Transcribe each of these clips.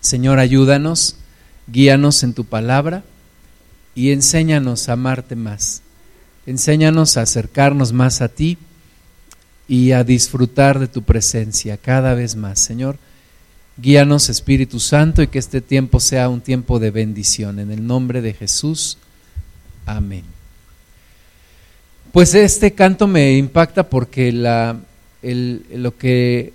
Señor, ayúdanos, guíanos en tu palabra y enséñanos a amarte más. Enséñanos a acercarnos más a ti y a disfrutar de tu presencia cada vez más. Señor, guíanos Espíritu Santo y que este tiempo sea un tiempo de bendición. En el nombre de Jesús. Amén. Pues este canto me impacta porque lo, que,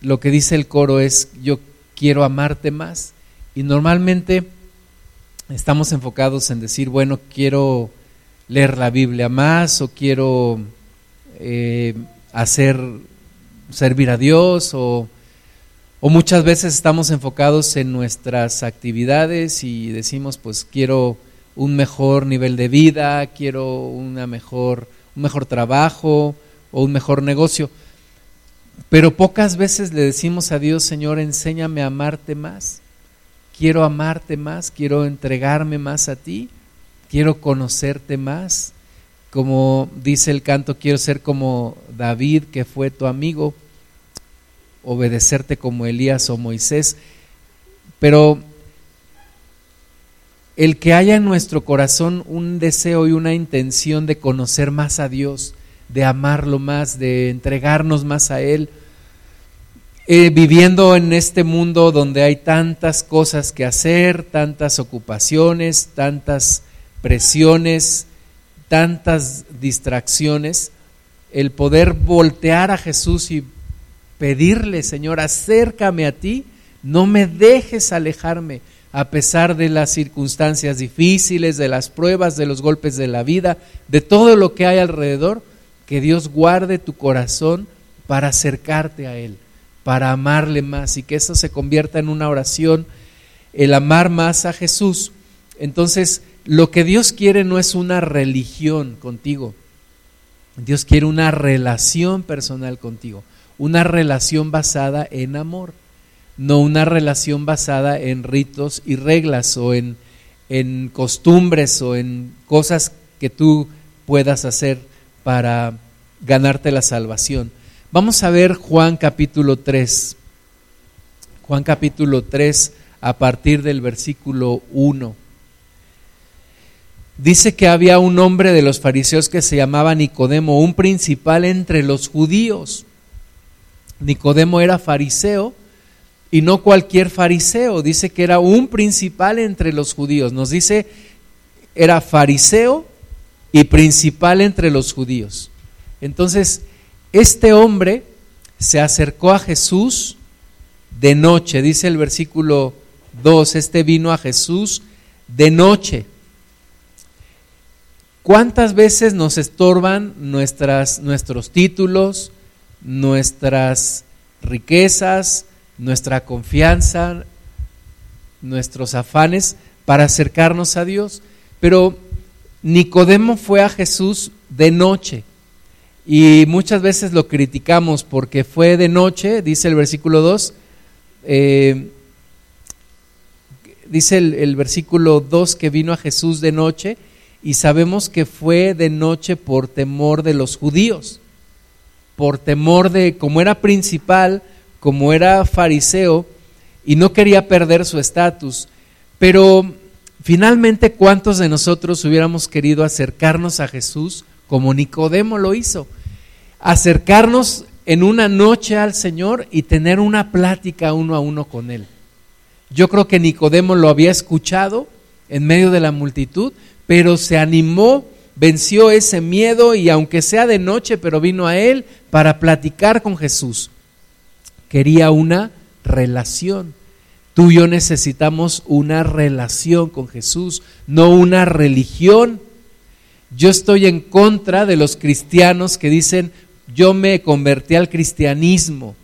lo que dice el coro es yo quiero amarte más. Y normalmente estamos enfocados en decir, bueno, quiero leer la Biblia más o quiero eh, hacer, servir a Dios o, o muchas veces estamos enfocados en nuestras actividades y decimos, pues quiero un mejor nivel de vida, quiero una mejor, un mejor trabajo o un mejor negocio. Pero pocas veces le decimos a Dios, Señor, enséñame a amarte más. Quiero amarte más, quiero entregarme más a ti, quiero conocerte más. Como dice el canto, quiero ser como David, que fue tu amigo, obedecerte como Elías o Moisés. Pero el que haya en nuestro corazón un deseo y una intención de conocer más a Dios, de amarlo más, de entregarnos más a Él, eh, viviendo en este mundo donde hay tantas cosas que hacer, tantas ocupaciones, tantas presiones, tantas distracciones, el poder voltear a Jesús y pedirle, Señor, acércame a ti, no me dejes alejarme, a pesar de las circunstancias difíciles, de las pruebas, de los golpes de la vida, de todo lo que hay alrededor, que Dios guarde tu corazón para acercarte a Él, para amarle más y que eso se convierta en una oración, el amar más a Jesús. Entonces, lo que Dios quiere no es una religión contigo, Dios quiere una relación personal contigo, una relación basada en amor no una relación basada en ritos y reglas o en, en costumbres o en cosas que tú puedas hacer para ganarte la salvación. Vamos a ver Juan capítulo 3. Juan capítulo 3 a partir del versículo 1. Dice que había un hombre de los fariseos que se llamaba Nicodemo, un principal entre los judíos. Nicodemo era fariseo y no cualquier fariseo, dice que era un principal entre los judíos. Nos dice, era fariseo y principal entre los judíos. Entonces, este hombre se acercó a Jesús de noche, dice el versículo 2, este vino a Jesús de noche. ¿Cuántas veces nos estorban nuestros títulos, nuestras riquezas, nuestra confianza, nuestros afanes para acercarnos a Dios. Pero Nicodemo fue a Jesús de noche y muchas veces lo criticamos porque fue de noche, dice el versículo 2, eh, dice el, el versículo 2 que vino a Jesús de noche y sabemos que fue de noche por temor de los judíos, por temor de, como era principal, como era fariseo y no quería perder su estatus, pero finalmente cuántos de nosotros hubiéramos querido acercarnos a Jesús como Nicodemo lo hizo, acercarnos en una noche al Señor y tener una plática uno a uno con Él. Yo creo que Nicodemo lo había escuchado en medio de la multitud, pero se animó, venció ese miedo y aunque sea de noche, pero vino a Él para platicar con Jesús quería una relación. Tú y yo necesitamos una relación con Jesús, no una religión. Yo estoy en contra de los cristianos que dicen, yo me convertí al cristianismo.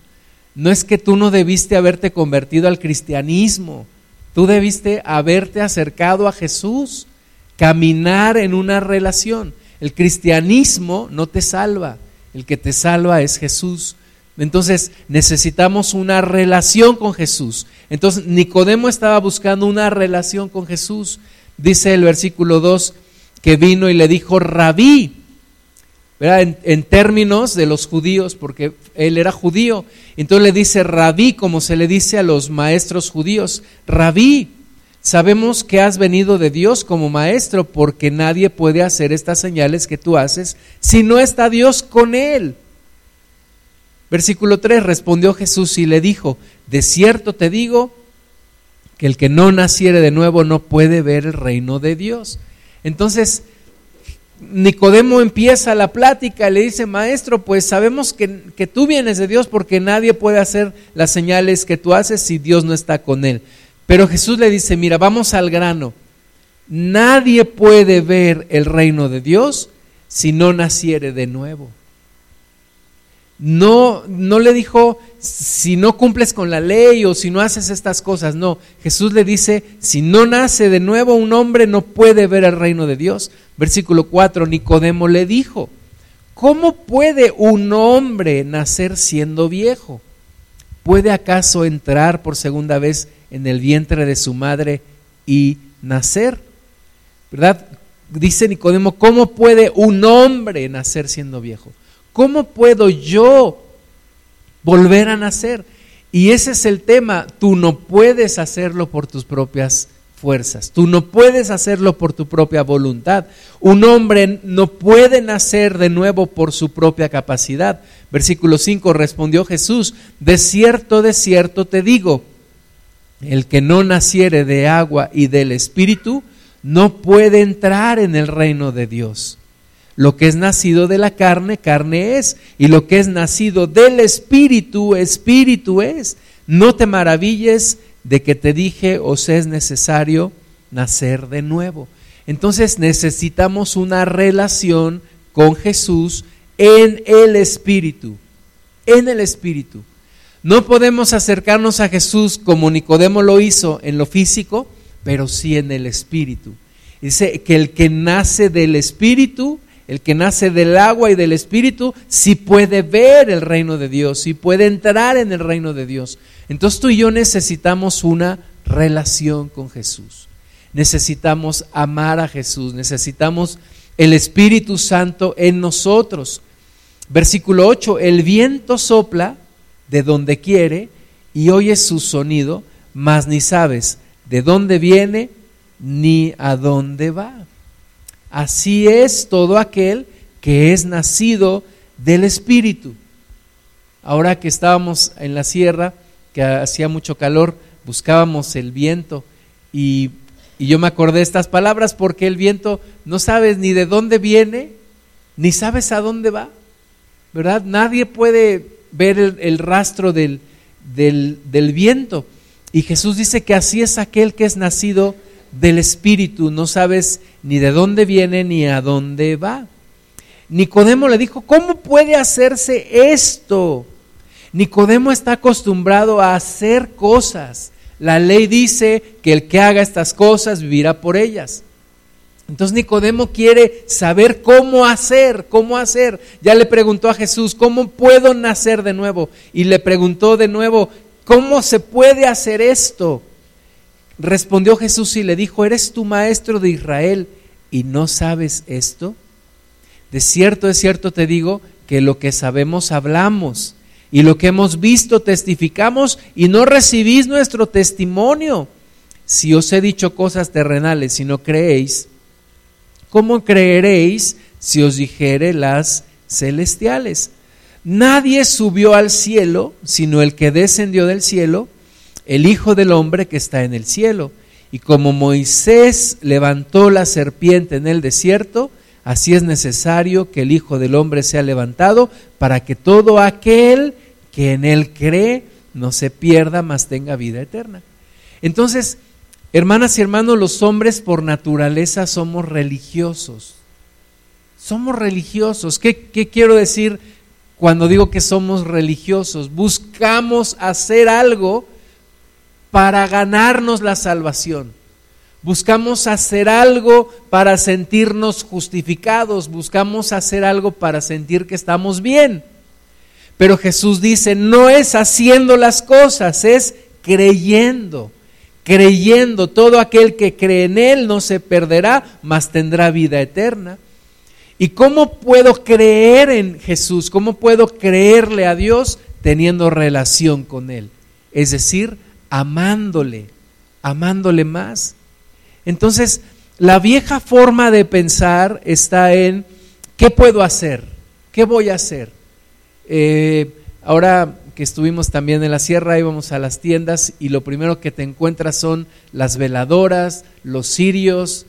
No es que tú no debiste haberte convertido al cristianismo, tú debiste haberte acercado a Jesús, caminar en una relación. El cristianismo no te salva, el que te salva es Jesús. Entonces necesitamos una relación con Jesús. Entonces Nicodemo estaba buscando una relación con Jesús. Dice el versículo 2 que vino y le dijo, rabí, En, en, términos de los judíos, porque él era judío. Entonces le dice rabí, como se le dice a los maestros judíos, rabí, sabemos que has venido de Dios como maestro, porque nadie puede hacer estas señales que tú haces si no está Dios con él. Versículo 3, respondió Jesús y le dijo, de cierto te digo que el que no naciere de nuevo no puede ver el reino de Dios. Entonces, Nicodemo empieza la plática, le dice, maestro, pues sabemos que, que, tú vienes de Dios porque nadie puede hacer las señales que tú haces si Dios no está con él. Pero Jesús le dice, mira, vamos al grano. Nadie puede ver el reino de Dios si no naciere de nuevo. No, no le dijo, si no cumples con la ley o si no haces estas cosas, no. Jesús le dice, si no nace de nuevo un hombre no puede ver el reino de Dios. Versículo 4, Nicodemo le dijo, ¿cómo puede un hombre nacer siendo viejo? ¿Puede acaso entrar por segunda vez en el vientre de su madre y nacer? ¿Verdad? Dice Nicodemo, ¿cómo puede un hombre nacer siendo viejo? ¿Cómo puedo yo volver a nacer? Y ese es el tema, tú no puedes hacerlo por tus propias fuerzas, tú no puedes hacerlo por tu propia voluntad. Un hombre no puede nacer de nuevo por su propia capacidad. Versículo 5 respondió Jesús, de cierto, de cierto te digo, el que no naciere de agua y del Espíritu, no puede entrar en el reino de Dios. Lo que es nacido de la carne, carne es. Y lo que es nacido del espíritu, espíritu es. No te maravilles de que te dije, os es necesario nacer de nuevo. Entonces necesitamos una relación con Jesús en el espíritu. En el espíritu. No podemos acercarnos a Jesús como Nicodemo lo hizo en lo físico, pero sí en el espíritu. Dice que el que nace del espíritu el que nace del agua y del espíritu, sí puede ver el reino de Dios, sí puede entrar en el reino de Dios. Entonces tú y yo necesitamos una relación con Jesús. Necesitamos amar a Jesús, necesitamos el Espíritu Santo en nosotros. Versículo 8, el viento sopla de donde quiere y oyes su sonido, mas ni sabes de dónde viene ni a dónde va. Así es todo aquel que es nacido del Espíritu. Ahora que estábamos en la sierra, que hacía mucho calor, buscábamos el viento y, yo me acordé de estas palabras porque el viento no sabes ni de dónde viene, ni sabes a dónde va, ¿verdad? Nadie puede ver el, rastro del, del, del viento. Y Jesús dice que así es aquel que es nacido del Espíritu, no sabes ni de dónde viene ni a dónde va. Nicodemo le dijo, ¿cómo puede hacerse esto? Nicodemo está acostumbrado a hacer cosas. La ley dice que el que haga estas cosas vivirá por ellas. Entonces Nicodemo quiere saber cómo hacer, cómo hacer. Ya le preguntó a Jesús, ¿cómo puedo nacer de nuevo? Y le preguntó de nuevo, ¿cómo se puede hacer esto? Respondió Jesús y le dijo, ¿eres tu maestro de Israel y no sabes esto? De cierto, de cierto te digo que lo que sabemos hablamos y lo que hemos visto testificamos y no recibís nuestro testimonio. Si os he dicho cosas terrenales y no creéis, ¿cómo creeréis si os dijere las celestiales? Nadie subió al cielo sino el que descendió del cielo el Hijo del Hombre que está en el cielo. Y como Moisés levantó la serpiente en el desierto, así es necesario que el Hijo del Hombre sea levantado para que todo aquel que en él cree no se pierda, mas tenga vida eterna. Entonces, hermanas y hermanos, los hombres por naturaleza somos religiosos. Somos religiosos. ¿Qué, quiero decir cuando digo que somos religiosos? Buscamos hacer algo para ganarnos la salvación. Buscamos hacer algo para sentirnos justificados, buscamos hacer algo para sentir que estamos bien. Pero Jesús dice, no es haciendo las cosas, es creyendo. Creyendo, todo aquel que cree en Él no se perderá, mas tendrá vida eterna. ¿Y cómo puedo creer en Jesús? ¿Cómo puedo creerle a Dios teniendo relación con Él? Es decir, amándole, amándole más. Entonces, la vieja forma de pensar está en ¿qué puedo hacer? ¿Qué voy a hacer? Eh, ahora que estuvimos también en la sierra, íbamos a las tiendas y lo primero que te encuentras son las veladoras, los cirios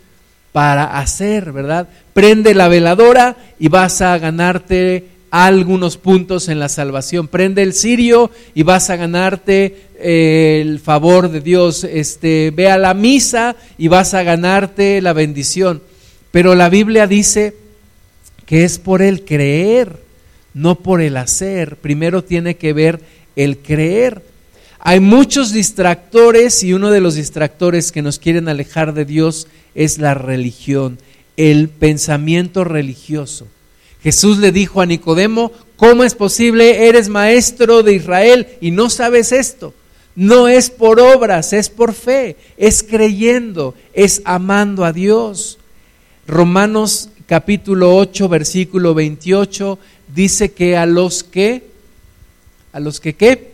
para hacer, ¿verdad? Prende la veladora y vas a ganarte algunos puntos en la salvación. Prende el cirio y vas a ganarte el favor de Dios. Este, ve a la misa y vas a ganarte la bendición. Pero la Biblia dice que es por el creer no por el hacer. Primero tiene que ver el creer. Hay muchos distractores y uno de los distractores que nos quieren alejar de Dios es la religión, el pensamiento religioso. Jesús le dijo a Nicodemo, ¿cómo es posible? Eres maestro de Israel y no sabes esto. No es por obras, es por fe, es creyendo, es amando a Dios. Romanos capítulo 8, versículo 28 dice que a los que, a los que qué,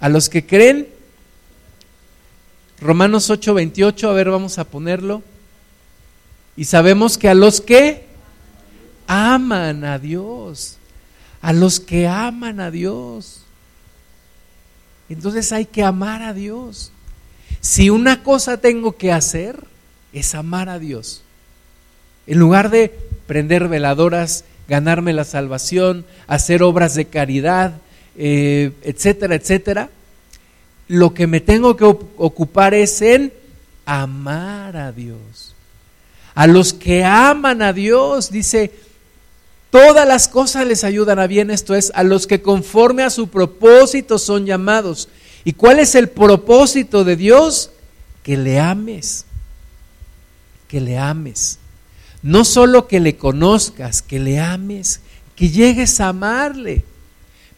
a los que creen, Romanos 8, 28, a ver, vamos a ponerlo. Y sabemos que a los que aman a Dios, a los que aman a Dios. Entonces hay que amar a Dios. Si una cosa tengo que hacer, es amar a Dios. En lugar de prender veladoras ganarme la salvación, hacer obras de caridad, eh, etcétera, etcétera. Lo que me tengo que ocupar es en amar a Dios. A los que aman a Dios, dice, todas las cosas les ayudan a bien, esto es, a los que conforme a su propósito son llamados. ¿Y cuál es el propósito de Dios? Que le ames, que le ames. No solo que le conozcas, que le ames, que llegues a amarle,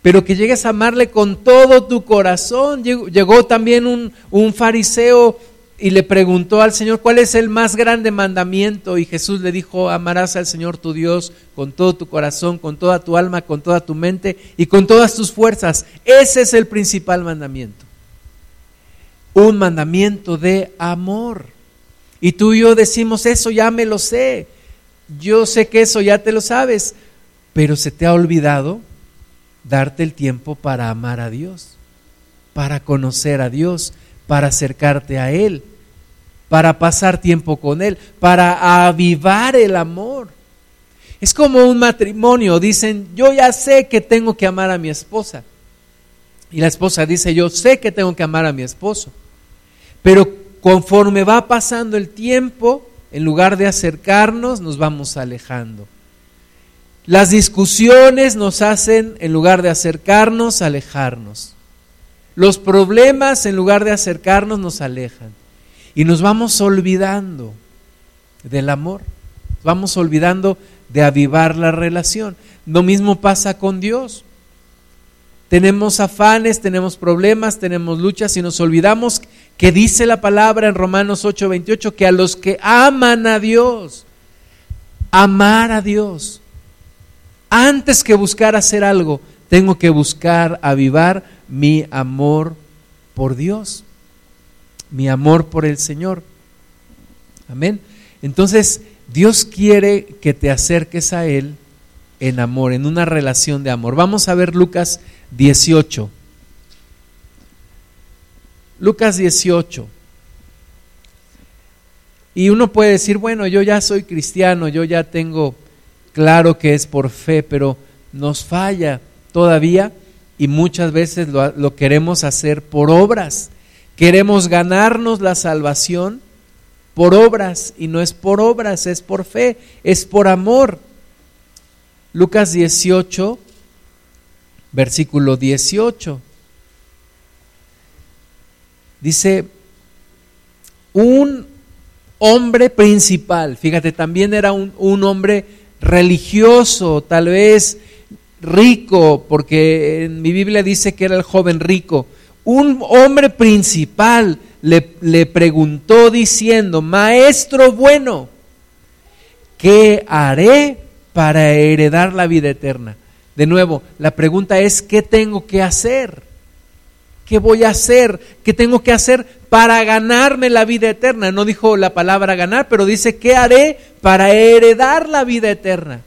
pero que llegues a amarle con todo tu corazón. Llegó, también un, un fariseo y le preguntó al Señor, ¿cuál es el más grande mandamiento? Y Jesús le dijo, amarás al Señor tu Dios con todo tu corazón, con toda tu alma, con toda tu mente y con todas tus fuerzas. Ese es el principal mandamiento. Un mandamiento de amor. Y tú y yo decimos, eso ya me lo sé. Yo sé que eso ya te lo sabes, pero se te ha olvidado darte el tiempo para amar a Dios, para conocer a Dios, para acercarte a Él, para pasar tiempo con Él, para avivar el amor. Es como un matrimonio, dicen, yo ya sé que tengo que amar a mi esposa. Y la esposa dice, yo sé que tengo que amar a mi esposo. Pero conforme va pasando el tiempo, en lugar de acercarnos, nos vamos alejando. Las discusiones nos hacen, en lugar de acercarnos, alejarnos. Los problemas, en lugar de acercarnos, nos alejan. Y nos vamos olvidando del amor. Vamos olvidando de avivar la relación. Lo mismo pasa con Dios. Tenemos afanes, tenemos problemas, tenemos luchas y nos olvidamos que dice la palabra en Romanos 8:28 que a los que aman a Dios, amar a Dios, antes que buscar hacer algo, tengo que buscar avivar mi amor por Dios, mi amor por el Señor. Amén. Entonces, Dios quiere que te acerques a Él en amor, en una relación de amor. Vamos a ver Lucas 18. Lucas 18. Y uno puede decir, bueno, yo ya soy cristiano, yo ya tengo claro que es por fe, pero nos falla todavía y muchas veces lo, queremos hacer por obras. Queremos ganarnos la salvación por obras y no es por obras, es por fe, es por amor. Lucas 18, versículo 18. Dice, un hombre principal, fíjate, también era un, un hombre religioso, tal vez rico, porque en mi Biblia dice que era el joven rico. Un hombre principal le, le preguntó diciendo, maestro bueno, ¿qué haré para heredar la vida eterna? De nuevo, la pregunta es, ¿qué tengo que hacer? ¿Qué voy a hacer? ¿Qué tengo que hacer para ganarme la vida eterna? No dijo la palabra ganar, pero dice, ¿qué haré para heredar la vida eterna?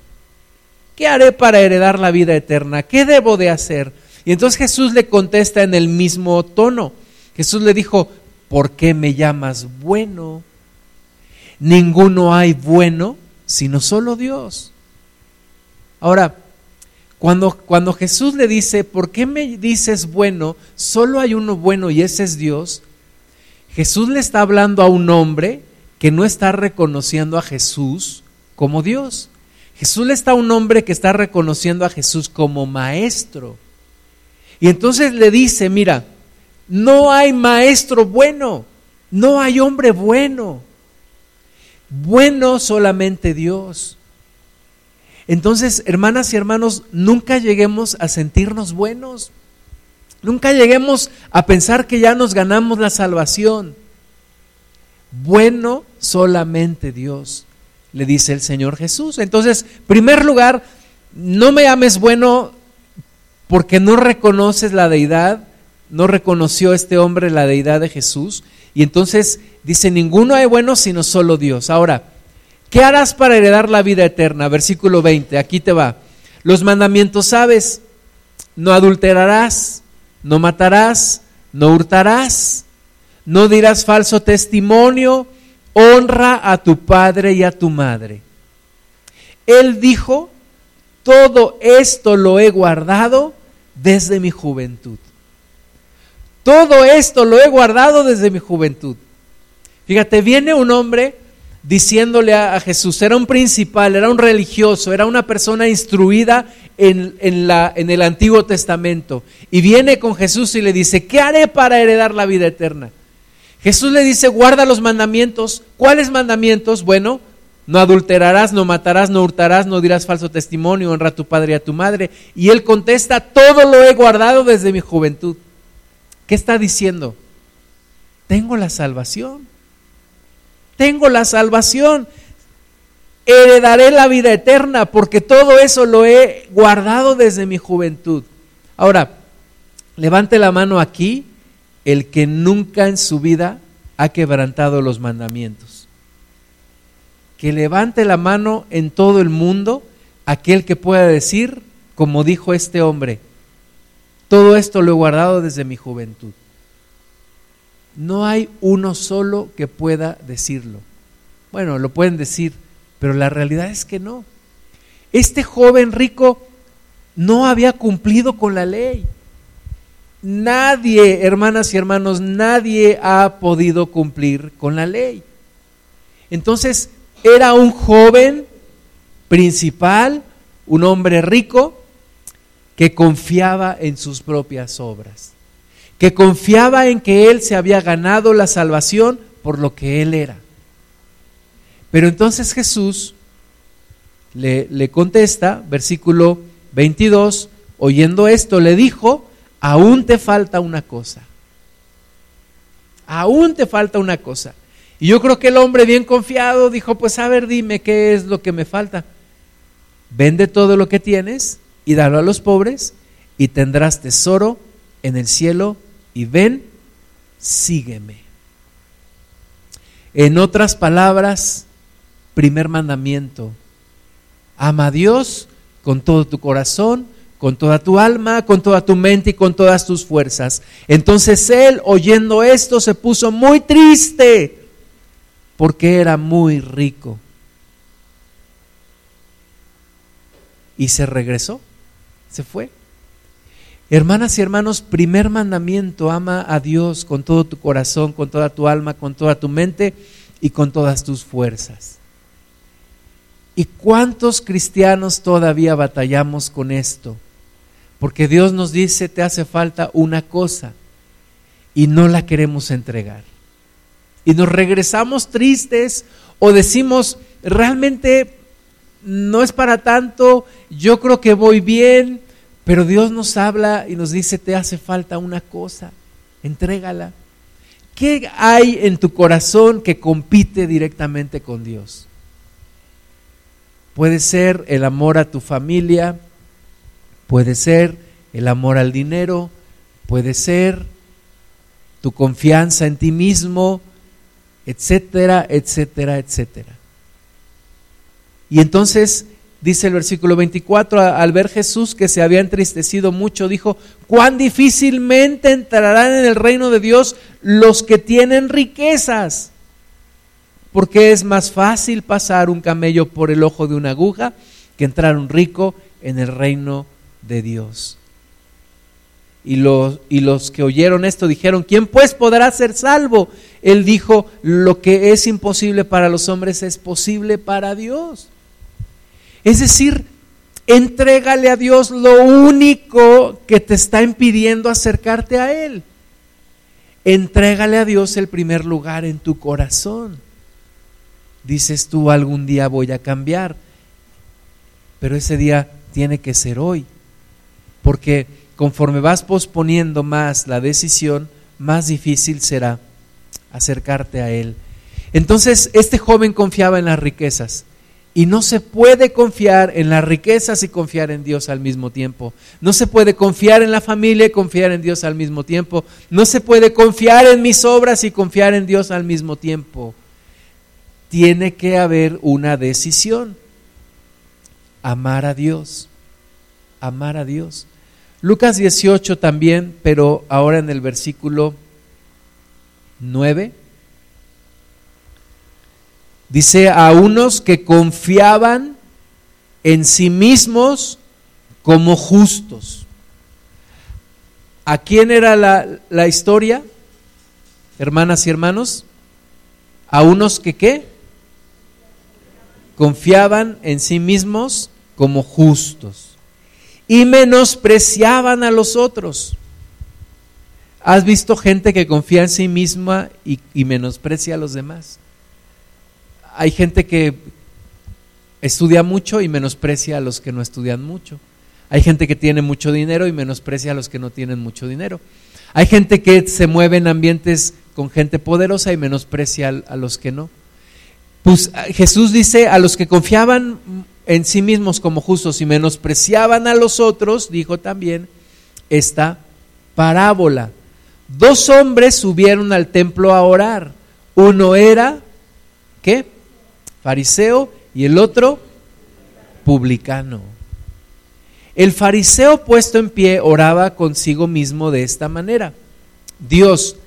¿Qué haré para heredar la vida eterna? ¿Qué debo de hacer? Y entonces Jesús le contesta en el mismo tono. Jesús le dijo, ¿por qué me llamas bueno? Ninguno hay bueno sino solo Dios. Ahora, cuando, cuando Jesús le dice, ¿por qué me dices bueno? Solo hay uno bueno y ese es Dios. Jesús le está hablando a un hombre que no está reconociendo a Jesús como Dios. Jesús le está a un hombre que está reconociendo a Jesús como maestro. Y entonces le dice, mira, no hay maestro bueno, no hay hombre bueno. Bueno solamente Dios. Entonces, hermanas y hermanos, nunca lleguemos a sentirnos buenos. Nunca lleguemos a pensar que ya nos ganamos la salvación. Bueno solamente Dios, le dice el Señor Jesús. Entonces, primer lugar, no me ames bueno porque no reconoces la deidad, no reconoció este hombre la deidad de Jesús. Y entonces dice, ninguno hay bueno sino solo Dios. Ahora, ¿Qué harás para heredar la vida eterna? Versículo 20, aquí te va. Los mandamientos sabes, no adulterarás, no matarás, no hurtarás, no dirás falso testimonio, honra a tu padre y a tu madre. Él dijo, todo esto lo he guardado desde mi juventud. Todo esto lo he guardado desde mi juventud. Fíjate, viene un hombre diciéndole a, Jesús, era un principal, era un religioso, era una persona instruida en, en, la, en el Antiguo Testamento. Y viene con Jesús y le dice, ¿qué haré para heredar la vida eterna? Jesús le dice, guarda los mandamientos. ¿Cuáles mandamientos? Bueno, no adulterarás, no matarás, no hurtarás, no dirás falso testimonio, honra a tu padre y a tu madre. Y él contesta, todo lo he guardado desde mi juventud. ¿Qué está diciendo? Tengo la salvación tengo la salvación, heredaré la vida eterna, porque todo eso lo he guardado desde mi juventud. Ahora, levante la mano aquí el que nunca en su vida ha quebrantado los mandamientos. Que levante la mano en todo el mundo aquel que pueda decir, como dijo este hombre, todo esto lo he guardado desde mi juventud. No hay uno solo que pueda decirlo. Bueno, lo pueden decir, pero la realidad es que no. Este joven rico no había cumplido con la ley. Nadie, hermanas y hermanos, nadie ha podido cumplir con la ley. Entonces, era un joven principal, un hombre rico, que confiaba en sus propias obras que confiaba en que él se había ganado la salvación por lo que él era. Pero entonces Jesús le, contesta, versículo 22, oyendo esto, le dijo, aún te falta una cosa. Aún te falta una cosa. Y yo creo que el hombre bien confiado dijo, pues a ver, dime qué es lo que me falta. Vende todo lo que tienes y dalo a los pobres y tendrás tesoro en el cielo y ven, sígueme. En otras palabras, primer mandamiento, ama a Dios con todo tu corazón, con toda tu alma, con toda tu mente y con todas tus fuerzas. Entonces él, oyendo esto, se puso muy triste porque era muy rico. Y se regresó, se fue. Hermanas y hermanos, primer mandamiento, ama a Dios con todo tu corazón, con toda tu alma, con toda tu mente y con todas tus fuerzas. ¿Y cuántos cristianos todavía batallamos con esto? Porque Dios nos dice, te hace falta una cosa y no la queremos entregar. Y nos regresamos tristes o decimos, realmente no es para tanto, yo creo que voy bien, pero Dios nos habla y nos dice, te hace falta una cosa, entrégala. ¿Qué hay en tu corazón que compite directamente con Dios? Puede ser el amor a tu familia, puede ser el amor al dinero, puede ser tu confianza en ti mismo, etcétera, etcétera, etcétera. Y entonces dice el versículo 24, al ver Jesús que se había entristecido mucho, dijo, cuán difícilmente entrarán en el reino de Dios los que tienen riquezas, porque es más fácil pasar un camello por el ojo de una aguja que entrar un rico en el reino de Dios. Y los, y los que oyeron esto dijeron, ¿quién pues podrá ser salvo? Él dijo, lo que es imposible para los hombres es posible para Dios. Es decir, entrégale a Dios lo único que te está impidiendo acercarte a Él. Entrégale a Dios el primer lugar en tu corazón. Dices tú, algún día voy a cambiar, pero ese día tiene que ser hoy, porque conforme vas posponiendo más la decisión, más difícil será acercarte a Él. Entonces, este joven confiaba en las riquezas. Y no se puede confiar en las riquezas y confiar en Dios al mismo tiempo. No se puede confiar en la familia y confiar en Dios al mismo tiempo. No se puede confiar en mis obras y confiar en Dios al mismo tiempo. Tiene que haber una decisión. Amar a Dios. Amar a Dios. Lucas 18 también, pero ahora en el versículo 9 Dice a unos que confiaban en sí mismos como justos. ¿A quién era la, la historia, hermanas y hermanos? A unos que qué? Confiaban en sí mismos como justos y menospreciaban a los otros. ¿Has visto gente que confía en sí misma y, menosprecia a los demás? hay gente que estudia mucho y menosprecia a los que no estudian mucho. Hay gente que tiene mucho dinero y menosprecia a los que no tienen mucho dinero. Hay gente que se mueve en ambientes con gente poderosa y menosprecia a, los que no. Pues Jesús dice a los que confiaban en sí mismos como justos y menospreciaban a los otros, dijo también esta parábola. Dos hombres subieron al templo a orar. Uno era, ¿qué? fariseo y el otro publicano. El fariseo puesto en pie oraba consigo mismo de esta manera. Dios,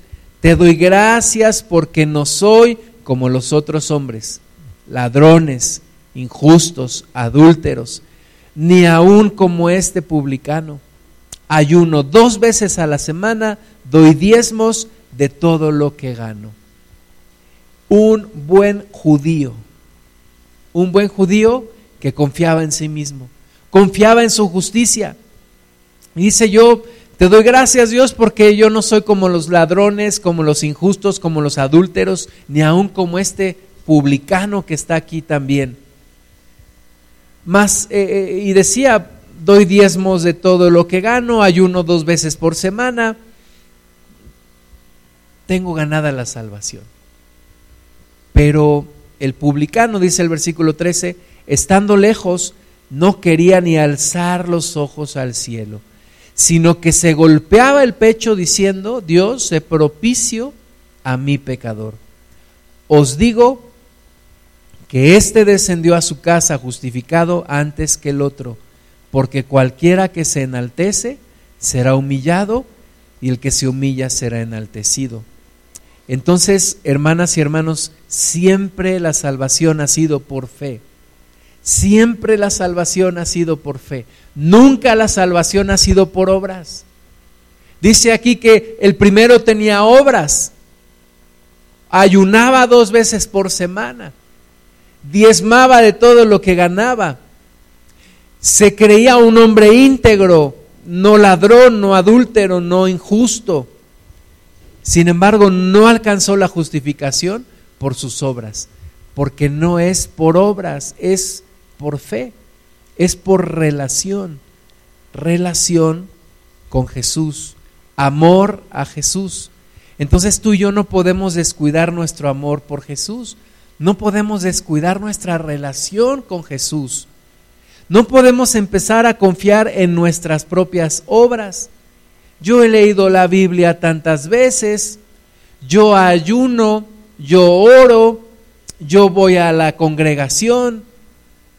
te doy gracias porque no soy como los otros hombres, ladrones, injustos, adúlteros, ni aun como este publicano. Ayuno dos veces a la semana, doy diezmos de todo lo que gano. Un buen judío un buen judío que confiaba en sí mismo, confiaba en su justicia. dice yo, te doy gracias Dios porque yo no soy como los ladrones, como los injustos, como los adúlteros, ni aun como este publicano que está aquí también. Más, eh, eh, y decía, doy diezmos de todo lo que gano, ayuno dos veces por semana, tengo ganada la salvación. Pero el publicano, dice el versículo 13, estando lejos, no quería ni alzar los ojos al cielo, sino que se golpeaba el pecho diciendo, Dios, se propicio a mi pecador. Os digo que éste descendió a su casa justificado antes que el otro, porque cualquiera que se enaltece será humillado y el que se humilla será enaltecido. Entonces, hermanas y hermanos, siempre la salvación ha sido por fe. Siempre la salvación ha sido por fe. Nunca la salvación ha sido por obras. Dice aquí que el primero tenía obras. Ayunaba dos veces por semana. Diezmaba de todo lo que ganaba. Se creía un hombre íntegro, no ladrón, no adúltero, no injusto sin embargo, no alcanzó la justificación por sus obras, porque no es por obras, es por fe, es por relación, relación con Jesús, amor a Jesús. Entonces tú y yo no podemos descuidar nuestro amor por Jesús, No podemos descuidar nuestra relación con Jesús. No podemos empezar a confiar en nuestras propias obras. Yo he leído la Biblia tantas veces, yo ayuno, yo oro, yo voy a la congregación,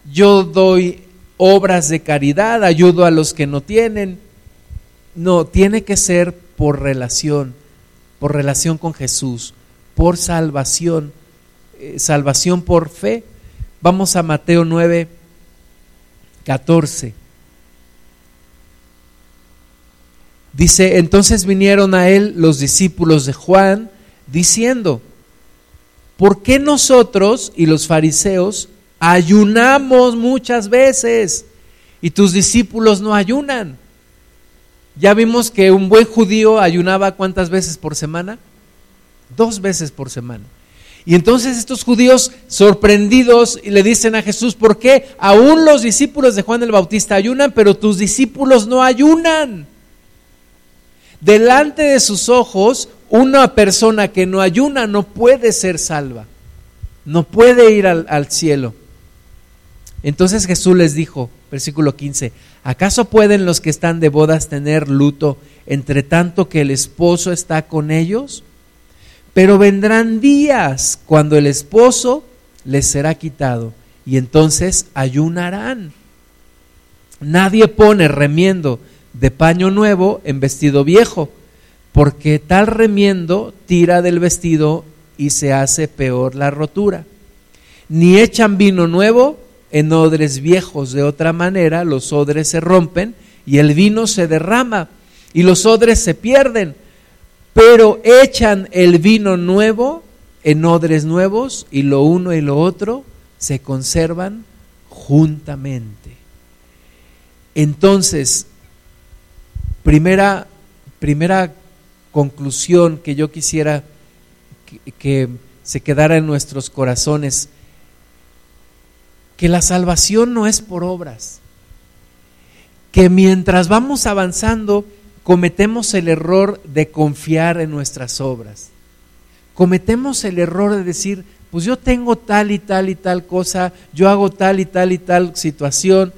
yo doy obras de caridad, ayudo a los que no tienen. No, tiene que ser por relación, por relación con Jesús, por salvación, eh, salvación por fe. Vamos a Mateo 9, 14. Dice, entonces vinieron a él los discípulos de Juan diciendo, ¿por qué nosotros y los fariseos ayunamos muchas veces y tus discípulos no ayunan? Ya vimos que un buen judío ayunaba cuántas veces por semana? Dos veces por semana. Y entonces estos judíos sorprendidos le dicen a Jesús, ¿por qué aún los discípulos de Juan el Bautista ayunan, pero tus discípulos no ayunan? delante de sus ojos, una persona que no ayuna no puede ser salva, no puede ir al, cielo. Entonces Jesús les dijo, versículo 15, ¿acaso pueden los que están de bodas tener luto entre tanto que el esposo está con ellos? Pero vendrán días cuando el esposo les será quitado y entonces ayunarán. Nadie pone remiendo de paño nuevo en vestido viejo, porque tal remiendo tira del vestido y se hace peor la rotura. Ni echan vino nuevo en odres viejos, de otra manera los odres se rompen y el vino se derrama y los odres se pierden, pero echan el vino nuevo en odres nuevos y lo uno y lo otro se conservan juntamente. Entonces, Primera, primera conclusión que yo quisiera que, que se quedara en nuestros corazones, que la salvación no es por obras, que mientras vamos avanzando cometemos el error de confiar en nuestras obras, cometemos el error de decir, pues yo tengo tal y tal y tal cosa, yo hago tal y tal y tal situación,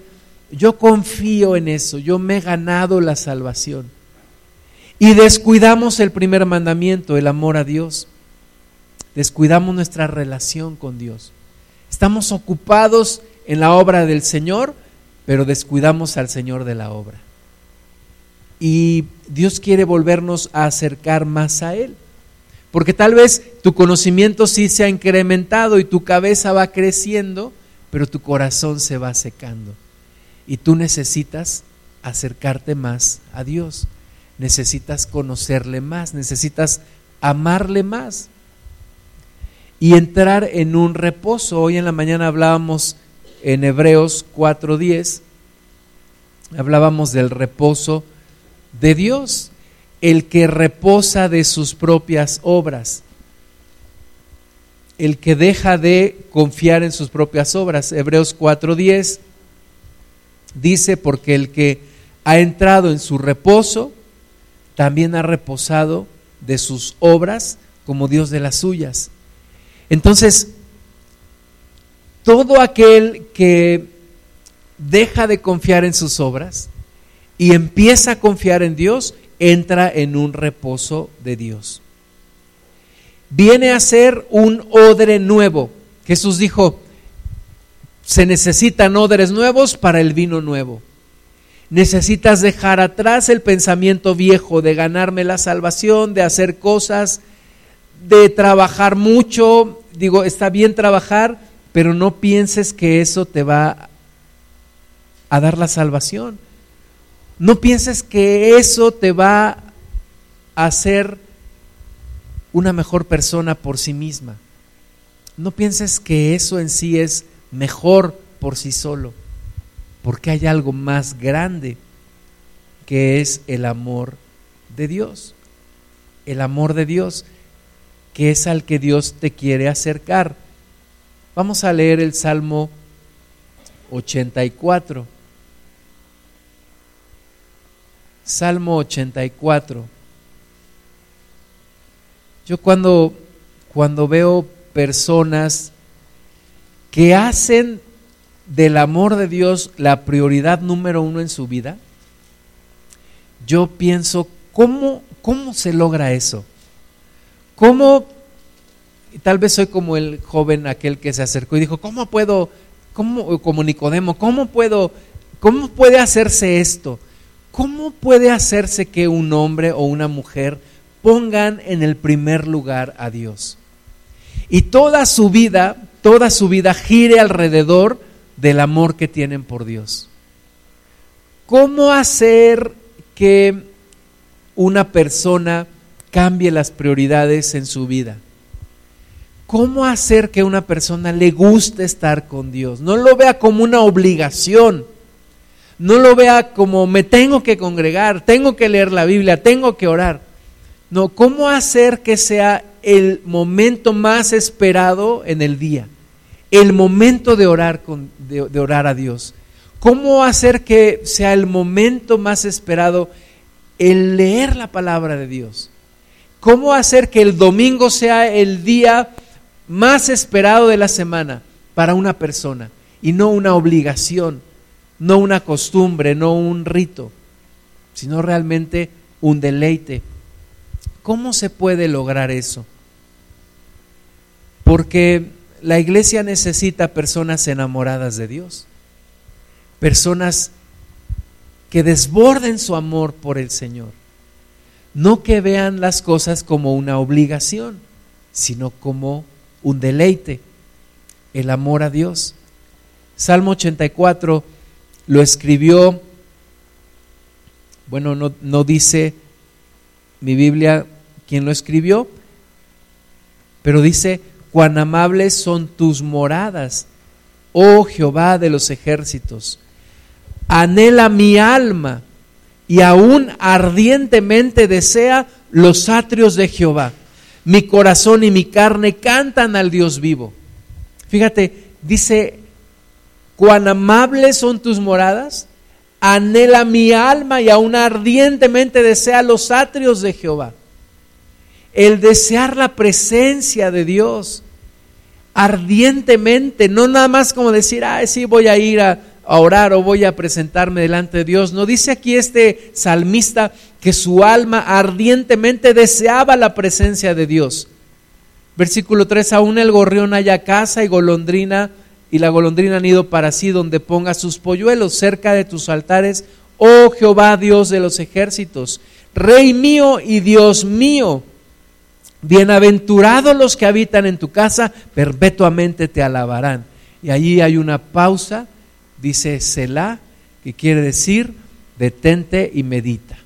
yo confío en eso, yo me he ganado la salvación. Y descuidamos el primer mandamiento, el amor a Dios. Descuidamos nuestra relación con Dios. Estamos ocupados en la obra del Señor, pero descuidamos al Señor de la obra. Y Dios quiere volvernos a acercar más a Él. Porque tal vez tu conocimiento sí se ha incrementado y tu cabeza va creciendo, pero tu corazón se va secando. Y tú necesitas acercarte más a Dios, necesitas conocerle más, necesitas amarle más y entrar en un reposo. Hoy en la mañana hablábamos en Hebreos 4:10, hablábamos del reposo de Dios, el que reposa de sus propias obras, el que deja de confiar en sus propias obras. Hebreos 4:10 Dice, porque el que ha entrado en su reposo, también ha reposado de sus obras como Dios de las suyas. Entonces, todo aquel que deja de confiar en sus obras y empieza a confiar en Dios, entra en un reposo de Dios. Viene a ser un odre nuevo. Jesús dijo, se necesitan odres nuevos para el vino nuevo. Necesitas dejar atrás el pensamiento viejo de ganarme la salvación, de hacer cosas, de trabajar mucho. Digo, está bien trabajar, pero no pienses que eso te va a dar la salvación. No pienses que eso te va a hacer una mejor persona por sí misma. No pienses que eso en sí es mejor por sí solo, porque hay algo más grande que es el amor de Dios. El amor de Dios, que es al que Dios te quiere acercar. Vamos a leer el Salmo 84. Salmo 84. Yo cuando, cuando veo personas que hacen del amor de Dios la prioridad número uno en su vida, yo pienso, ¿cómo, cómo se logra eso? ¿Cómo, tal vez soy como el joven aquel que se acercó y dijo, ¿cómo puedo, cómo, como Nicodemo, cómo puedo, cómo puede hacerse esto? ¿Cómo puede hacerse que un hombre o una mujer pongan en el primer lugar a Dios? Y toda su vida, toda su vida gire alrededor del amor que tienen por Dios. ¿Cómo hacer que una persona cambie las prioridades en su vida? ¿Cómo hacer que una persona le guste estar con Dios? No lo vea como una obligación no lo vea como me tengo que congregar, tengo que leer la Biblia, tengo que orar. No, ¿cómo hacer que sea el momento más esperado en el día? El momento de orar, con, de, de orar a Dios. ¿Cómo hacer que sea el momento más esperado el leer la palabra de Dios? ¿Cómo hacer que el domingo sea el día más esperado de la semana para una persona y no una obligación? No una costumbre, no un rito, sino realmente un deleite. ¿Cómo se puede lograr eso? Porque la iglesia necesita personas enamoradas de Dios, personas que desborden su amor por el Señor, no que vean las cosas como una obligación, sino como un deleite, el amor a Dios. Salmo 84 lo escribió, bueno, no, no dice mi Biblia quién lo escribió, pero dice, cuán amables son tus moradas, oh Jehová de los ejércitos. Anhela mi alma y aún ardientemente desea los atrios de Jehová. Mi corazón y mi carne cantan al Dios vivo. Fíjate, dice cuán amables son tus moradas, anhela mi alma y aún ardientemente desea los atrios de Jehová. El desear la presencia de Dios ardientemente, no nada más como decir, ah, sí, voy a ir a, orar o voy a presentarme delante de Dios. No dice aquí este salmista que su alma ardientemente deseaba la presencia de Dios. Versículo 3, aún el gorrión haya casa y golondrina y la golondrina ido para sí donde ponga sus polluelos cerca de tus altares, oh Jehová Dios de los ejércitos, Rey mío y Dios mío. Bienaventurados los que habitan en tu casa, perpetuamente te alabarán. Y allí hay una pausa, dice Selah, que quiere decir detente y medita.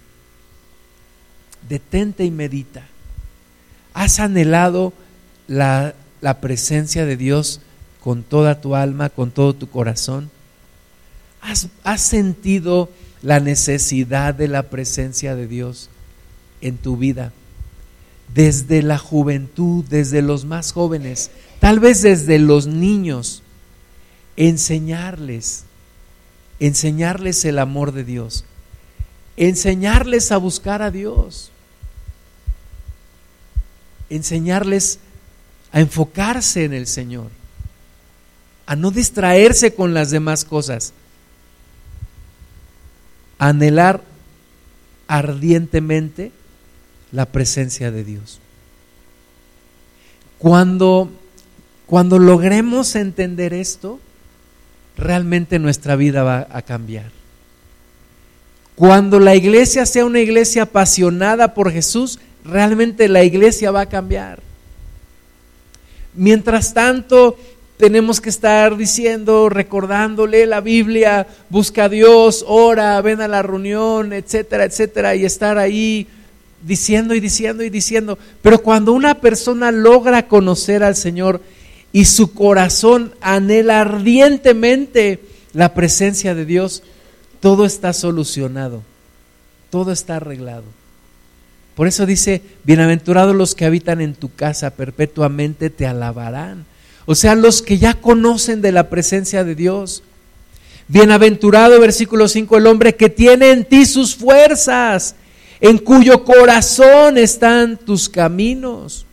Detente y medita. ¿Has anhelado la, la presencia de Dios con toda tu alma, con todo tu corazón? ¿Has, sentido la necesidad de la presencia de Dios en tu vida? Desde la juventud, desde los más jóvenes, tal vez desde los niños, enseñarles, enseñarles el amor de Dios, enseñarles a buscar a Dios, enseñarles a enfocarse en el Señor a no distraerse con las demás cosas, a anhelar ardientemente la presencia de Dios. Cuando, cuando logremos entender esto, realmente nuestra vida va a cambiar. Cuando la iglesia sea una iglesia apasionada por Jesús, realmente la iglesia va a cambiar. Mientras tanto, tenemos que estar diciendo, recordándole la Biblia, busca a Dios, ora, ven a la reunión, etcétera, etcétera, y estar ahí diciendo y diciendo y diciendo. Pero cuando una persona logra conocer al Señor y su corazón anhela ardientemente la presencia de Dios, todo está solucionado, todo está arreglado. Por eso dice, bienaventurados los que habitan en tu casa, perpetuamente te alabarán. O sea, los que ya conocen de la presencia de Dios. Bienaventurado, versículo 5, el hombre que tiene en ti sus fuerzas, en cuyo corazón están tus caminos.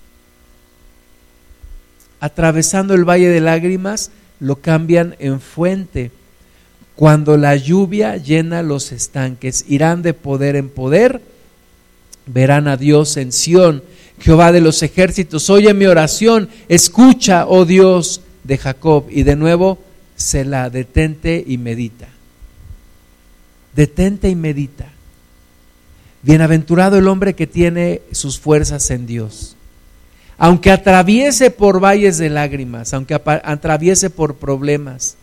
Atravesando el valle de lágrimas, lo cambian en fuente. Cuando la lluvia llena los estanques, irán de poder en poder, verán a Dios en Sión. Jehová de los ejércitos, oye mi oración, escucha, oh Dios de Jacob. Y de nuevo, se la detente y medita. Detente y medita. Bienaventurado el hombre que tiene sus fuerzas en Dios. Aunque atraviese por valles de lágrimas, aunque atraviese por problemas.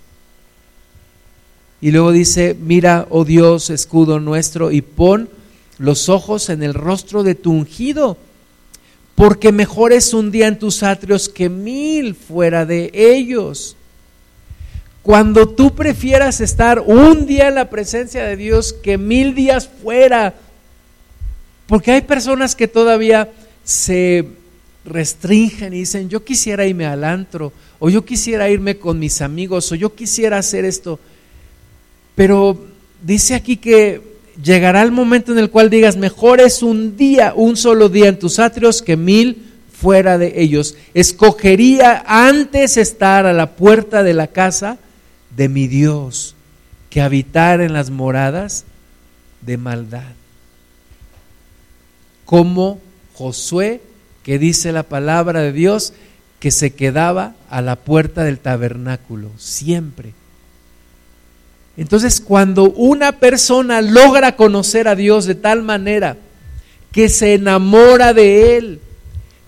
Y luego dice, mira, oh Dios, escudo nuestro, y pon los ojos en el rostro de tu ungido, porque mejor es un día en tus atrios que mil fuera de ellos. Cuando tú prefieras estar un día en la presencia de Dios que mil días fuera porque hay personas que todavía se restringen y dicen, yo quisiera irme al antro, o yo quisiera irme con mis amigos, o yo quisiera hacer esto. Pero dice aquí que llegará el momento en el cual digas, mejor es un día, un solo día en tus atrios que mil fuera de ellos. Escogería antes estar a la puerta de la casa de mi Dios que habitar en las moradas de maldad como Josué, que dice la palabra de Dios, que se quedaba a la puerta del tabernáculo, siempre. Entonces, cuando una persona logra conocer a Dios de tal manera que se enamora de Él,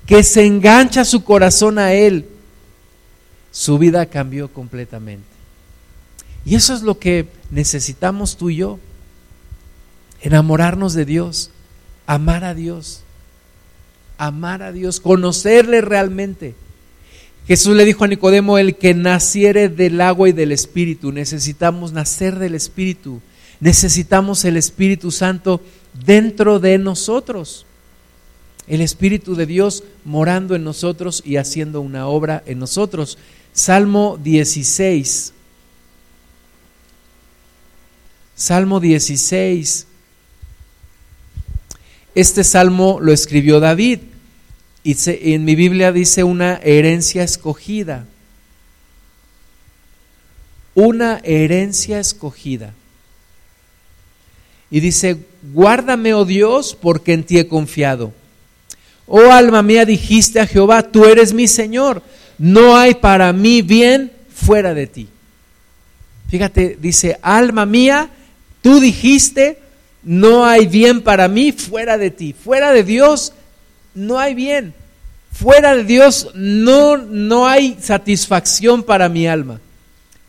que se engancha su corazón a Él, su vida cambió completamente. Y eso es lo que necesitamos tú y yo, enamorarnos de Dios amar a Dios, amar a Dios, conocerle realmente. Jesús le dijo a Nicodemo, el que naciere del agua y del Espíritu, necesitamos nacer del Espíritu, necesitamos el Espíritu Santo dentro de nosotros, el Espíritu de Dios morando en nosotros y haciendo una obra en nosotros. Salmo 16. Salmo 16. Este salmo lo escribió David y en mi Biblia dice una herencia escogida. Una herencia escogida. Y dice, guárdame, oh Dios, porque en ti he confiado. Oh alma mía, dijiste a Jehová, tú eres mi Señor. No hay para mí bien fuera de ti. Fíjate, dice, alma mía, tú dijiste, no hay bien para mí fuera de ti. Fuera de Dios no hay bien. Fuera de Dios no, no hay satisfacción para mi alma.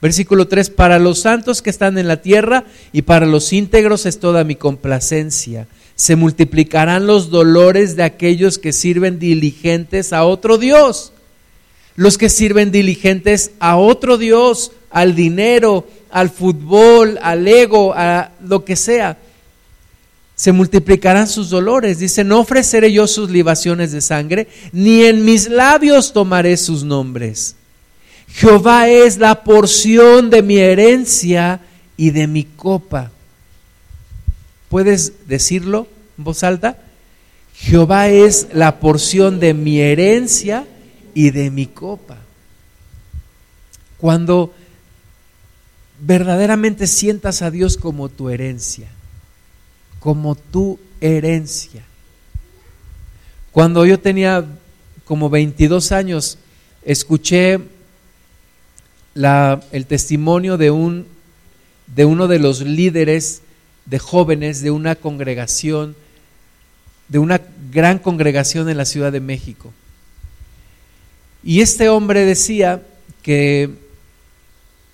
Versículo 3, para los santos que están en la tierra y para los íntegros es toda mi complacencia. Se multiplicarán los dolores de aquellos que sirven diligentes a otro Dios. Los que sirven diligentes a otro Dios, al dinero, al fútbol, al ego, a lo que sea se multiplicarán sus dolores. Dice, no ofreceré yo sus libaciones de sangre, ni en mis labios tomaré sus nombres. Jehová es la porción de mi herencia y de mi copa. ¿Puedes decirlo en voz alta? Jehová es la porción de mi herencia y de mi copa. Cuando verdaderamente sientas a Dios como tu herencia, como tu herencia. Cuando yo tenía como 22 años, escuché el testimonio de, un, de uno de los líderes de jóvenes de una congregación, de una gran congregación en la Ciudad de México. Y este hombre decía que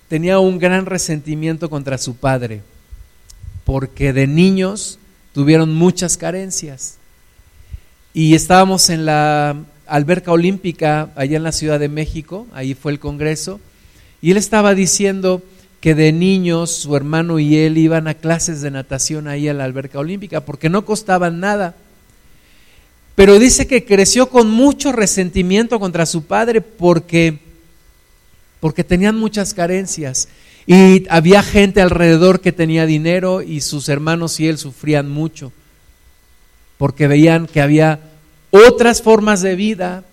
tenía un gran resentimiento contra su padre, porque de niños tuvieron muchas carencias. Y estábamos en la alberca olímpica allá en la Ciudad de México, ahí fue el Congreso, y él estaba diciendo que de niños su hermano y él iban a clases de natación ahí a la alberca olímpica porque no costaban nada. Pero dice que creció con mucho resentimiento contra su padre porque porque tenían muchas carencias y había gente alrededor que tenía dinero y sus hermanos y él sufrían mucho, porque veían que había otras formas de vida,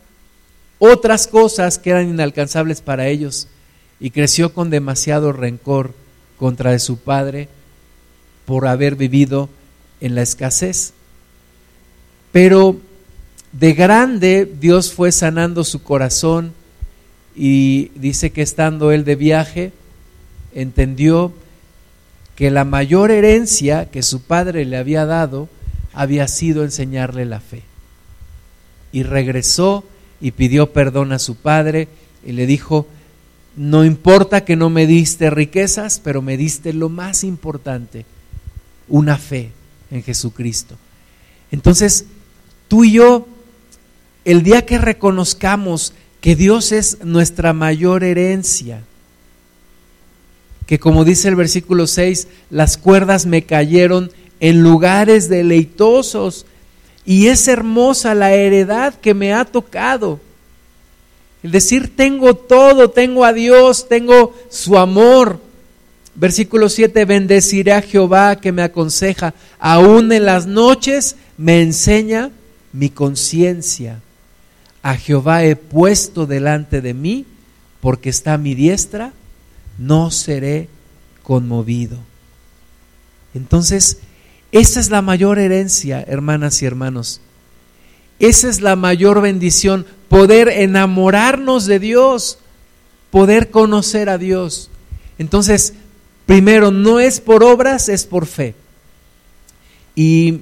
otras cosas que eran inalcanzables para ellos. y creció con demasiado rencor contra de su padre por haber vivido en la escasez. Pero de grande Dios fue sanando su corazón y dice que estando él de viaje, entendió que la mayor herencia que su padre le había dado había sido enseñarle la fe. Y regresó y pidió perdón a su padre y le dijo, no importa que no me diste riquezas, pero me diste lo más importante, una fe en Jesucristo. Entonces, tú y yo, el día que reconozcamos que Dios es nuestra mayor herencia, que como dice el versículo 6, las cuerdas me cayeron en lugares deleitosos y es hermosa la heredad que me ha tocado. El decir, tengo todo, tengo a Dios, tengo su amor. Versículo 7, bendeciré a Jehová que me aconseja, aún en las noches me enseña mi conciencia. A Jehová he puesto delante de mí, porque está a mi diestra, no seré conmovido. Entonces, esa es la mayor herencia, hermanas y hermanos. Esa es la mayor bendición, poder enamorarnos de Dios, poder conocer a Dios. Entonces, primero, no es por obras, es por fe. Y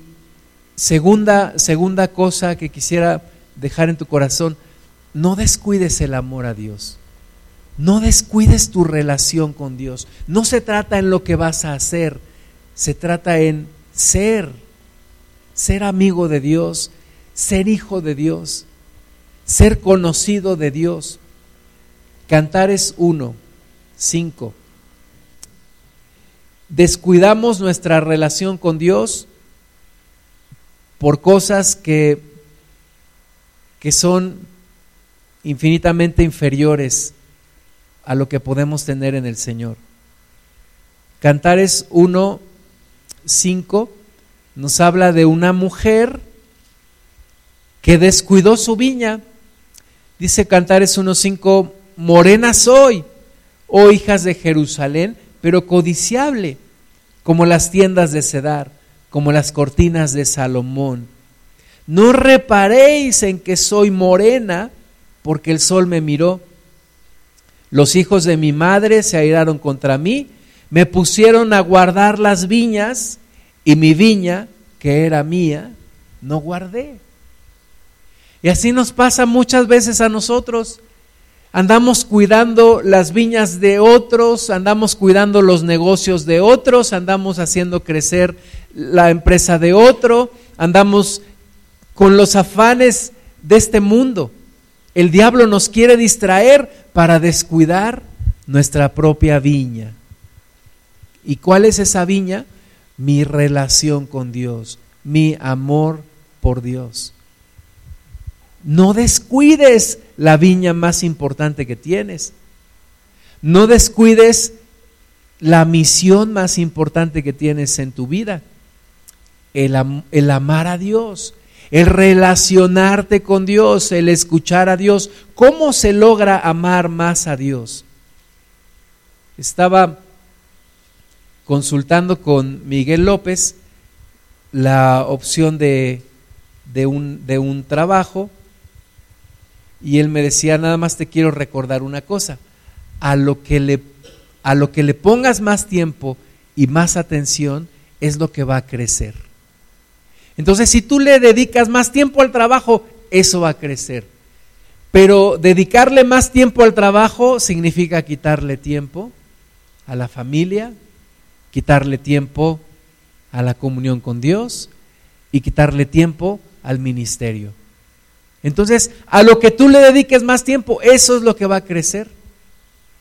segunda, segunda cosa que quisiera dejar en tu corazón, no descuides el amor a Dios. No descuides tu relación con Dios. No se trata en lo que vas a hacer, se trata en ser, ser amigo de Dios, ser hijo de Dios, ser conocido de Dios. Cantares 1, 5. Descuidamos nuestra relación con Dios por cosas que, que son infinitamente inferiores a lo que podemos tener en el Señor. Cantares 1, 5 nos habla de una mujer que descuidó su viña. Dice Cantares 1.5, morena soy, oh hijas de Jerusalén, pero codiciable, como las tiendas de Cedar, como las cortinas de Salomón. No reparéis en que soy morena, porque el sol me miró. Los hijos de mi madre se airaron contra mí, me pusieron a guardar las viñas, y mi viña, que era mía, no guardé. Y así nos pasa muchas veces a nosotros. Andamos cuidando las viñas de otros, andamos cuidando los negocios de otros, andamos haciendo crecer la empresa de otro, andamos con los afanes de este mundo. El diablo nos quiere distraer para descuidar nuestra propia viña. ¿Y cuál es esa viña? Mi relación con Dios, mi amor por Dios. No descuides la viña más importante que tienes. No descuides la misión más importante que tienes en tu vida. El, el, amar a Dios, el relacionarte con Dios, el escuchar a Dios. ¿Cómo se logra amar más a Dios? Estaba consultando con Miguel López la opción de, un, un trabajo y él me decía, nada más te quiero recordar una cosa, a lo que le, a lo que le pongas más tiempo y más atención es lo que va a crecer. Entonces, si tú le dedicas más tiempo al trabajo, eso va a crecer. Pero dedicarle más tiempo al trabajo significa quitarle tiempo a la familia, quitarle tiempo a la comunión con Dios y quitarle tiempo al ministerio. Entonces, a lo que tú le dediques más tiempo, eso es lo que va a crecer.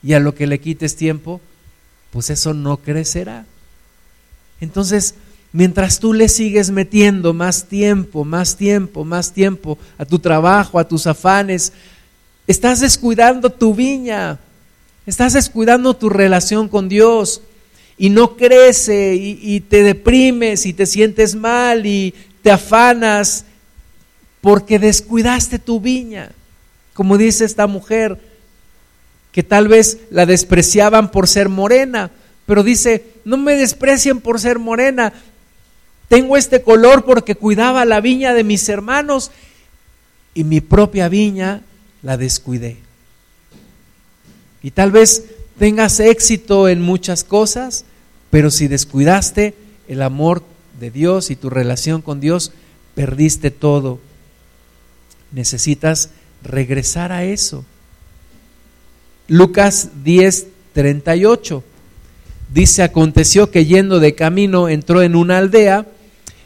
Y a lo que le quites tiempo, pues eso no crecerá. Entonces, mientras tú le sigues metiendo más tiempo, más tiempo, más tiempo a tu trabajo, a tus afanes, estás descuidando tu viña, estás descuidando tu relación con Dios y no crece y, y te deprimes y te sientes mal y te afanas porque descuidaste tu viña. Como dice esta mujer, que tal vez la despreciaban por ser morena, pero dice, no me desprecien por ser morena, tengo este color porque cuidaba la viña de mis hermanos y mi propia viña la descuidé. Y tal vez tengas éxito en muchas cosas, pero si descuidaste el amor de Dios y tu relación con Dios, perdiste todo. Necesitas regresar a eso. Lucas 10, 38. Dice, aconteció que yendo de camino entró en una aldea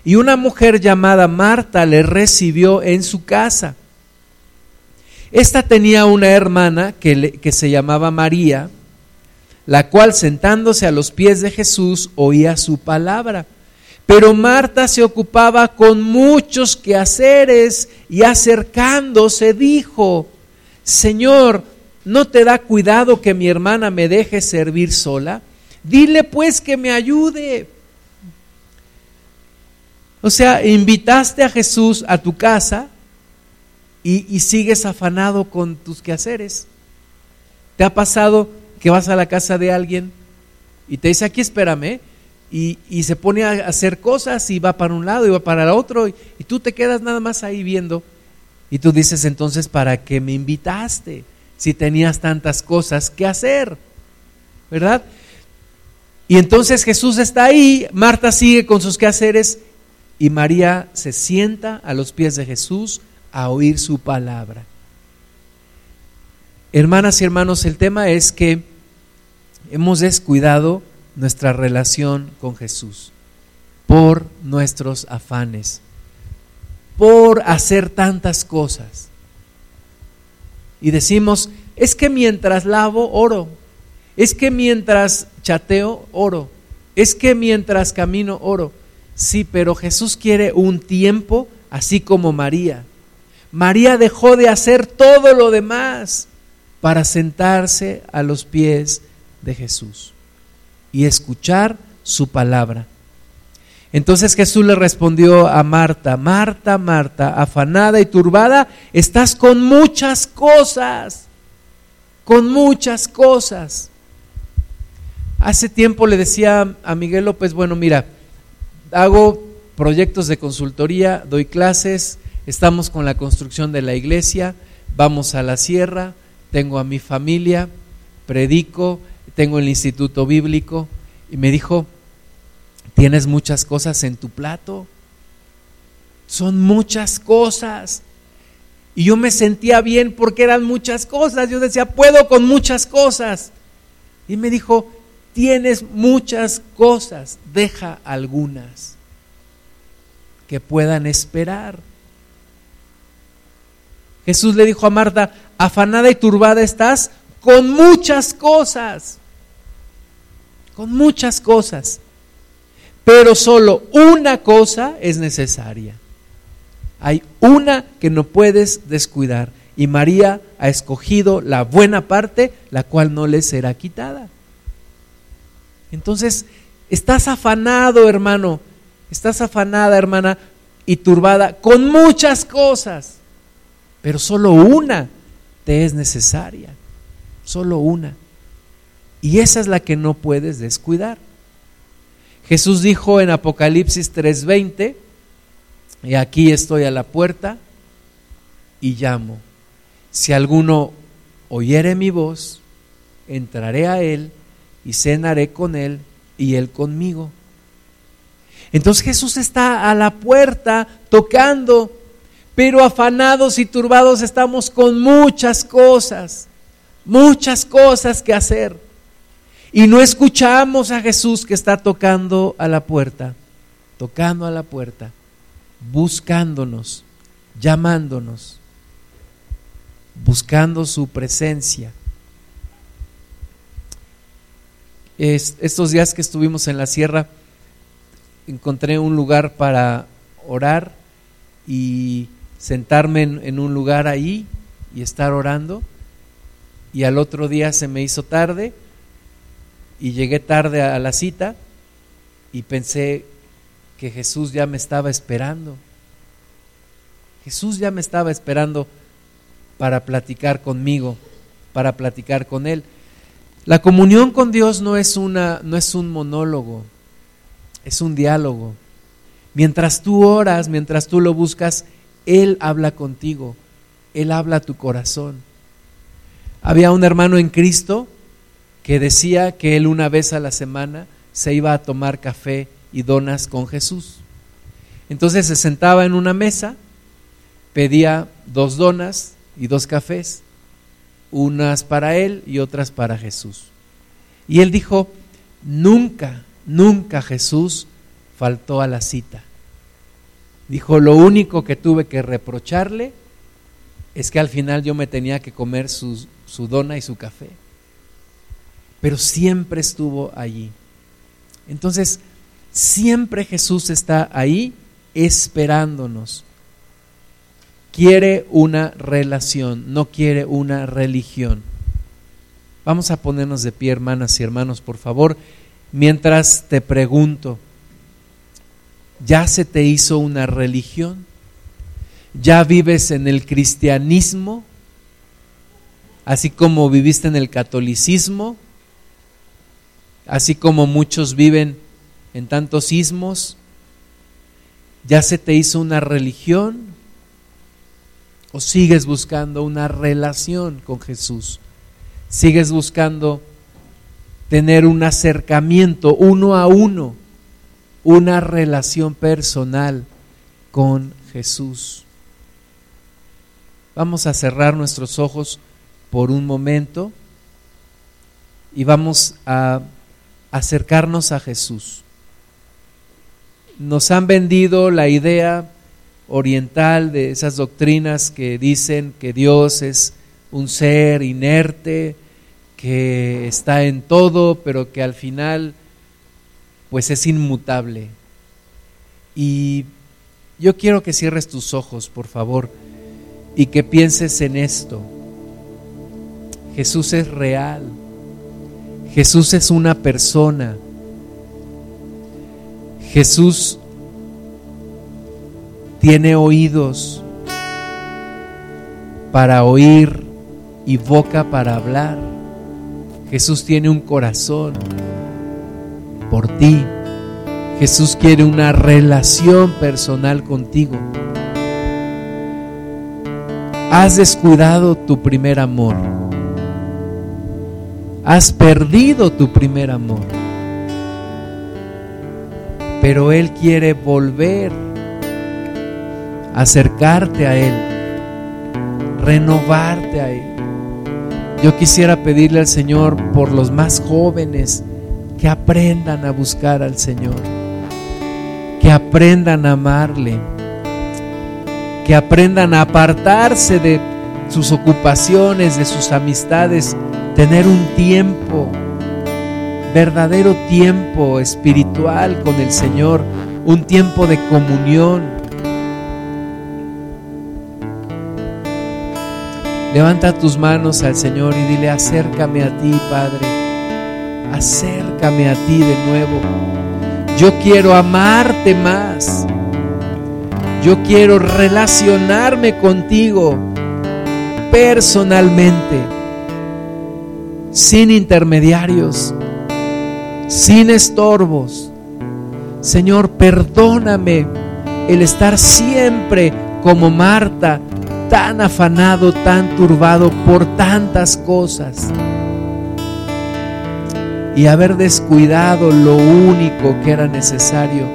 y una mujer llamada Marta le recibió en su casa. Esta tenía una hermana que, que se llamaba María, la cual sentándose a los pies de Jesús oía su palabra. Pero Marta se ocupaba con muchos quehaceres y acercándose dijo, Señor, ¿no te da cuidado que mi hermana me deje servir sola? Dile pues que me ayude. O sea, invitaste a Jesús a tu casa y, sigues afanado con tus quehaceres. ¿Te ha pasado que vas a la casa de alguien y te dice, aquí espérame, y, y se pone a hacer cosas y va para un lado y va para el otro, y, y tú te quedas nada más ahí viendo, y tú dices, entonces, ¿para qué me invitaste? Si tenías tantas cosas que hacer, ¿verdad? Y entonces Jesús está ahí, Marta sigue con sus quehaceres y María se sienta a los pies de Jesús a oír su palabra. Hermanas y hermanos, el tema es que hemos descuidado nuestra relación con Jesús por nuestros afanes, por hacer tantas cosas. Y decimos, es que mientras lavo, oro. Es que mientras chateo, oro. Es que mientras camino, oro. Sí, pero Jesús quiere un tiempo así como María. María dejó de hacer todo lo demás para sentarse a los pies de Jesús y escuchar su palabra. Entonces Jesús le respondió a Marta, Marta, Marta, afanada y turbada, estás con muchas cosas, con muchas cosas. Hace tiempo le decía a Miguel López, bueno, mira, hago proyectos de consultoría, doy clases, estamos con la construcción de la iglesia, vamos a la sierra, tengo a mi familia, predico, tengo el instituto bíblico y me dijo, tienes muchas cosas en tu plato, son muchas cosas. Y yo me sentía bien porque eran muchas cosas, yo decía, puedo con muchas cosas. Y me dijo, tienes muchas cosas, deja algunas que puedan esperar. Jesús le dijo a Marta, afanada y turbada estás con muchas cosas, con muchas cosas, pero solo una cosa es necesaria. Hay una que no puedes descuidar y María ha escogido la buena parte, la cual no le será quitada. Entonces, estás afanado, hermano, estás afanada, hermana, y turbada con muchas cosas, pero solo una te es necesaria, solo una. Y esa es la que no puedes descuidar. Jesús dijo en Apocalipsis 3:20, y aquí estoy a la puerta y llamo. Si alguno oyere mi voz, entraré a él y cenaré con él y él conmigo. Entonces Jesús está a la puerta tocando, pero afanados y turbados estamos con muchas cosas, muchas cosas que hacer. Y no escuchamos a Jesús que está tocando a la puerta, tocando a la puerta, buscándonos, llamándonos, buscando su presencia. Estos días que estuvimos en la sierra, encontré un lugar para orar y sentarme en, un lugar ahí y estar orando. Y al otro día se me hizo tarde y llegué tarde a la cita y pensé que Jesús ya me estaba esperando. Jesús ya me estaba esperando para platicar conmigo. para platicar con Él. La comunión con Dios no es, una, no es un monólogo, es un diálogo. Mientras tú oras, mientras tú lo buscas, Él habla contigo, Él habla a tu corazón. Había un hermano en Cristo que decía que él una vez a la semana se iba a tomar café y donas con Jesús. Entonces se sentaba en una mesa, pedía dos donas y dos cafés, unas para él y otras para Jesús. Y él dijo, nunca, nunca Jesús faltó a la cita. Dijo, lo único que tuve que reprocharle es que al final yo me tenía que comer su, dona y su café. Pero siempre estuvo allí. Entonces, siempre Jesús está ahí esperándonos. Quiere una relación, no quiere una religión. Vamos a ponernos de pie, hermanas y hermanos, por favor, mientras te pregunto, ¿ya se te hizo una religión? ¿Ya vives en el cristianismo? Así como viviste en el catolicismo, así como muchos viven en tantos ismos, ¿ya se te hizo una religión? ¿O sigues buscando una relación con Jesús? ¿Sigues buscando tener un acercamiento uno a uno, una relación personal con Jesús? Vamos a cerrar nuestros ojos por un momento y vamos a acercarnos a Jesús. Nos han vendido la idea oriental de esas doctrinas que dicen que Dios es un ser inerte, que está en todo, pero que al final pues es inmutable. Y yo quiero que cierres tus ojos, por favor, y que pienses en esto. Jesús es real. Jesús es una persona. Jesús tiene oídos para oír y boca para hablar. Jesús tiene un corazón por ti. Jesús quiere una relación personal contigo. Has descuidado tu primer amor. Has perdido tu primer amor. Pero Él quiere volver acercarte a Él, renovarte a Él. Yo quisiera pedirle al Señor por los más jóvenes que aprendan a buscar al Señor, que aprendan a amarle, que aprendan a apartarse de sus ocupaciones, de sus amistades tener un tiempo, verdadero tiempo espiritual con el Señor, un tiempo de comunión. Levanta tus manos al Señor y dile, acércame a ti, Padre, acércame a ti de nuevo. Yo quiero amarte más. Yo quiero relacionarme contigo personalmente sin intermediarios, sin estorbos. Señor, perdóname el estar siempre como Marta, tan afanado, tan turbado por tantas cosas y haber descuidado lo único que era necesario,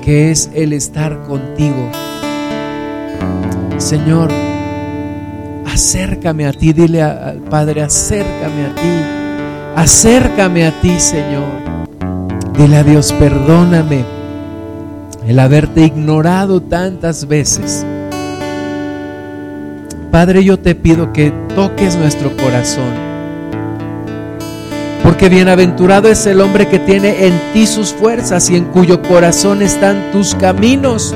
que es el estar contigo. Señor, acércame a ti, dile al Padre, acércame a ti, acércame a ti, Señor. Dile a Dios, perdóname el haberte ignorado tantas veces. Padre, yo te pido que toques nuestro corazón. Porque bienaventurado es el hombre que tiene en ti sus fuerzas y en cuyo corazón están tus caminos.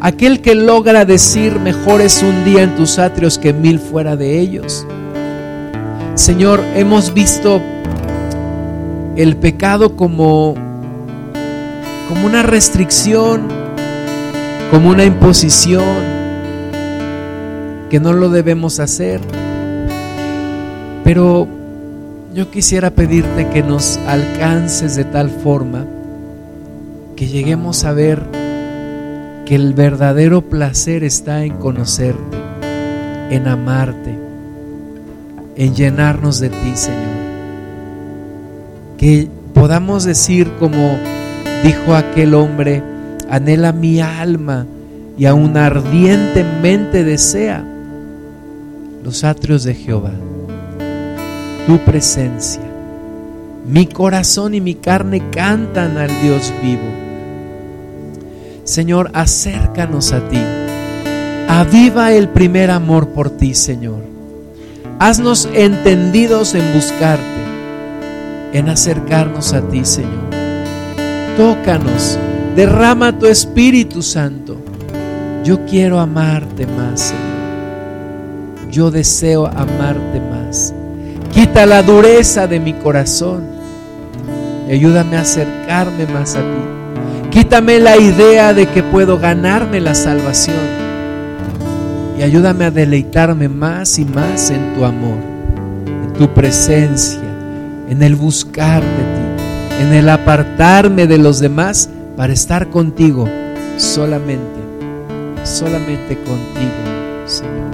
Aquel que logra decir mejor es un día en tus atrios que mil fuera de ellos. Señor, hemos visto el pecado como, como una restricción, como una imposición, que no lo debemos hacer. Pero yo quisiera pedirte que nos alcances de tal forma que lleguemos a ver que el verdadero placer está en conocerte, en amarte, en llenarnos de ti, Señor. Que podamos decir como dijo aquel hombre, anhela mi alma y aún ardientemente desea los atrios de Jehová, tu presencia. Mi corazón y mi carne cantan al Dios vivo. Señor, acércanos a ti. Aviva el primer amor por ti, Señor. Haznos entendidos en buscarte, en acercarnos a ti, Señor. Tócanos, derrama tu Espíritu Santo. Yo quiero amarte más, Señor. Yo deseo amarte más. Quita la dureza de mi corazón y ayúdame a acercarme más a ti. Quítame la idea de que puedo ganarme la salvación y ayúdame a deleitarme más y más en tu amor, en tu presencia, en el buscar de ti en el apartarme de los demás para estar contigo solamente, solamente contigo, Señor.